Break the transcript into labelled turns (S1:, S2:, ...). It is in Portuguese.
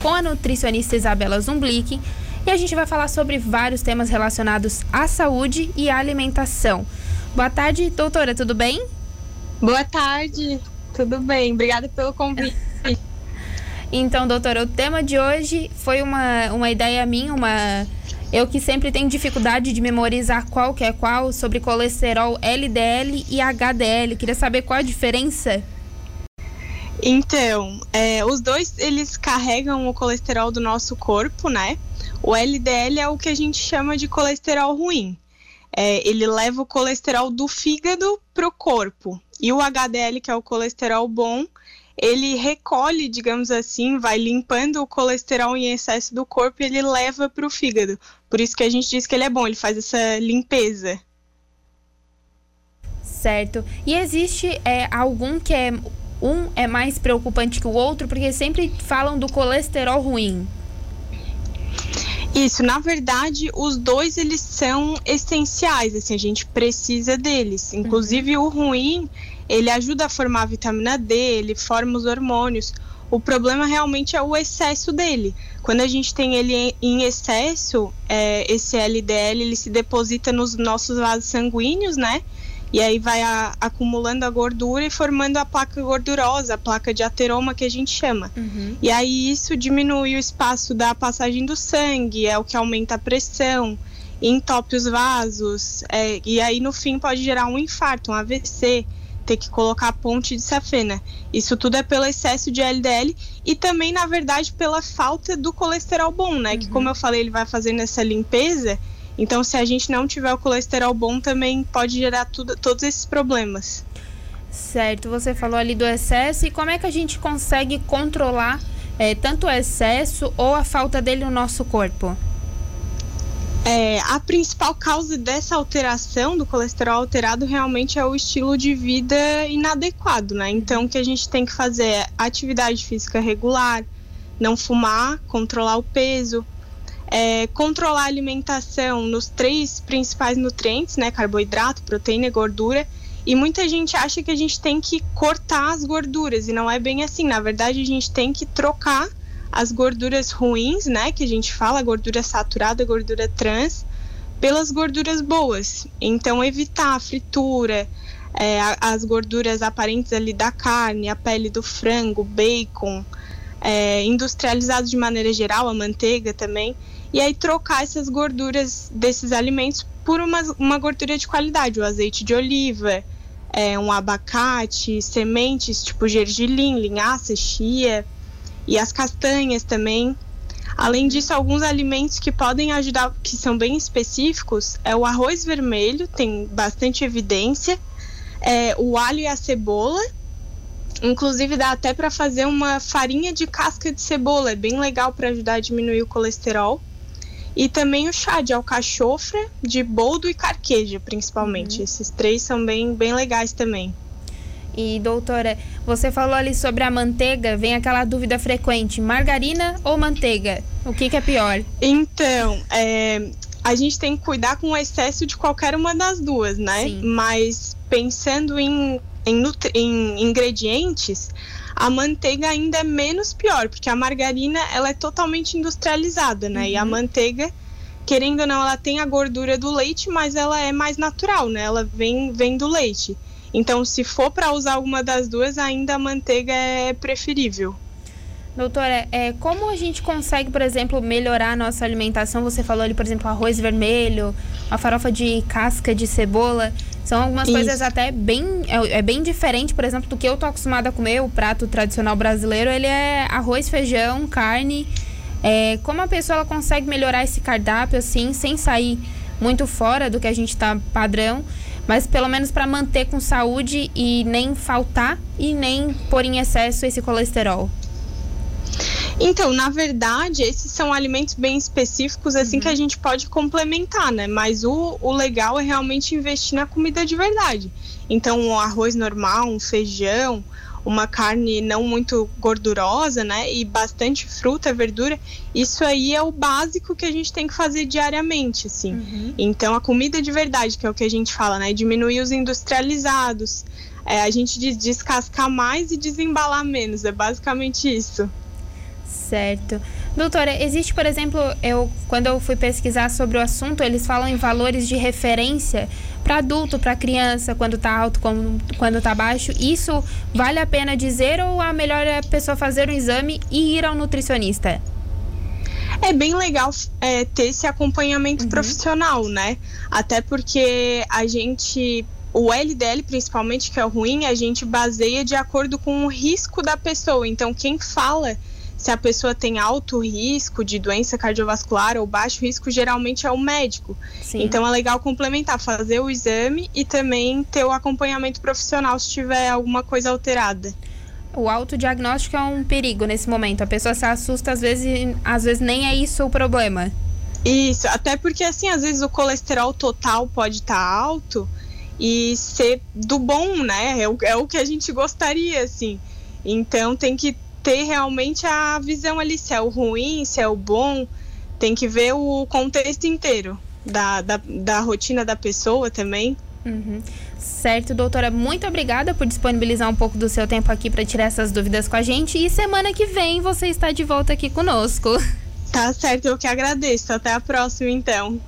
S1: com a nutricionista Isabela Zumblick e a gente vai falar sobre vários temas relacionados à saúde e à alimentação. Boa tarde, doutora, tudo bem?
S2: Boa tarde, tudo bem. Obrigada pelo convite.
S1: Então, doutora, o tema de hoje foi uma, uma ideia minha, uma eu que sempre tenho dificuldade de memorizar qual que é qual sobre colesterol LDL e HDL. Queria saber qual a diferença.
S2: Então, é, os dois eles carregam o colesterol do nosso corpo, né? O LDL é o que a gente chama de colesterol ruim. É, ele leva o colesterol do fígado para o corpo. E o HDL, que é o colesterol bom, ele recolhe, digamos assim, vai limpando o colesterol em excesso do corpo e ele leva para o fígado. Por isso que a gente diz que ele é bom, ele faz essa limpeza.
S1: Certo. E existe é, algum que é um é mais preocupante que o outro, porque sempre falam do colesterol ruim.
S2: Isso, na verdade, os dois eles são essenciais, assim, a gente precisa deles. Inclusive uhum. o ruim, ele ajuda a formar a vitamina D, ele forma os hormônios. O problema realmente é o excesso dele. Quando a gente tem ele em excesso, é, esse LDL ele se deposita nos nossos vasos sanguíneos, né? E aí vai a, acumulando a gordura e formando a placa gordurosa, a placa de ateroma que a gente chama. Uhum. E aí isso diminui o espaço da passagem do sangue, é o que aumenta a pressão, entope os vasos, é, e aí no fim pode gerar um infarto, um AVC ter que colocar a ponte de safena. Isso tudo é pelo excesso de LDL e também, na verdade, pela falta do colesterol bom, né? Uhum. Que, como eu falei, ele vai fazendo essa limpeza. Então, se a gente não tiver o colesterol bom, também pode gerar tudo, todos esses problemas.
S1: Certo, você falou ali do excesso e como é que a gente consegue controlar é, tanto o excesso ou a falta dele no nosso corpo?
S2: É, a principal causa dessa alteração do colesterol alterado realmente é o estilo de vida inadequado, né? Então, o que a gente tem que fazer é atividade física regular, não fumar, controlar o peso, é, controlar a alimentação nos três principais nutrientes, né? Carboidrato, proteína e gordura. E muita gente acha que a gente tem que cortar as gorduras, e não é bem assim. Na verdade, a gente tem que trocar as gorduras ruins, né, que a gente fala, gordura saturada, gordura trans, pelas gorduras boas. Então, evitar a fritura, é, as gorduras aparentes ali da carne, a pele do frango, bacon, é, industrializados de maneira geral, a manteiga também. E aí trocar essas gorduras desses alimentos por uma, uma gordura de qualidade, o azeite de oliva, é, um abacate, sementes tipo gergelim, linhaça, chia e as castanhas também. Além disso, alguns alimentos que podem ajudar, que são bem específicos, é o arroz vermelho, tem bastante evidência, é, o alho e a cebola. Inclusive dá até para fazer uma farinha de casca de cebola, é bem legal para ajudar a diminuir o colesterol. E também o chá de alcachofra, de boldo e carqueja, principalmente. Uhum. Esses três são bem, bem legais também.
S1: E doutora, você falou ali sobre a manteiga, vem aquela dúvida frequente: margarina ou manteiga? O que, que é pior?
S2: Então, é, a gente tem que cuidar com o excesso de qualquer uma das duas, né? Sim. Mas pensando em, em, em ingredientes, a manteiga ainda é menos pior, porque a margarina ela é totalmente industrializada, né? Uhum. E a uhum. manteiga, querendo ou não, ela tem a gordura do leite, mas ela é mais natural, né? Ela vem, vem do leite. Então, se for para usar alguma das duas, ainda a manteiga é preferível.
S1: Doutora, é, como a gente consegue, por exemplo, melhorar a nossa alimentação? Você falou ali, por exemplo, arroz vermelho, a farofa de casca de cebola. São algumas Isso. coisas até bem. É, é, bem diferente, por exemplo, do que eu tô acostumada a comer. O prato tradicional brasileiro, ele é arroz, feijão, carne. É, como a pessoa consegue melhorar esse cardápio assim, sem sair muito fora do que a gente tá padrão? mas pelo menos para manter com saúde e nem faltar e nem pôr em excesso esse colesterol?
S2: Então, na verdade, esses são alimentos bem específicos, assim, uhum. que a gente pode complementar, né? Mas o, o legal é realmente investir na comida de verdade. Então, um arroz normal, um feijão, uma carne não muito gordurosa, né? E bastante fruta, verdura. Isso aí é o básico que a gente tem que fazer diariamente, assim. Uhum. Então, a comida de verdade, que é o que a gente fala, né? Diminuir os industrializados. É, a gente descascar mais e desembalar menos. É basicamente isso.
S1: Certo. Doutora, existe, por exemplo, eu quando eu fui pesquisar sobre o assunto, eles falam em valores de referência para adulto, para criança, quando está alto, quando está baixo. Isso vale a pena dizer ou a melhor é a pessoa fazer um exame e ir ao nutricionista?
S2: É bem legal é, ter esse acompanhamento uhum. profissional, né? Até porque a gente o LDL, principalmente, que é o ruim, a gente baseia de acordo com o risco da pessoa. Então, quem fala se a pessoa tem alto risco de doença cardiovascular ou baixo risco, geralmente é o médico. Sim. Então é legal complementar, fazer o exame e também ter o acompanhamento profissional se tiver alguma coisa alterada.
S1: O autodiagnóstico é um perigo nesse momento. A pessoa se assusta, às vezes, às vezes nem é isso o problema.
S2: Isso, até porque assim, às vezes o colesterol total pode estar tá alto e ser do bom, né? É o, é o que a gente gostaria, assim. Então tem que ter realmente a visão ali, se é o ruim, se é o bom, tem que ver o contexto inteiro da, da, da rotina da pessoa também.
S1: Uhum. Certo, doutora, muito obrigada por disponibilizar um pouco do seu tempo aqui para tirar essas dúvidas com a gente. E semana que vem você está de volta aqui conosco.
S2: Tá certo, eu que agradeço. Até a próxima, então.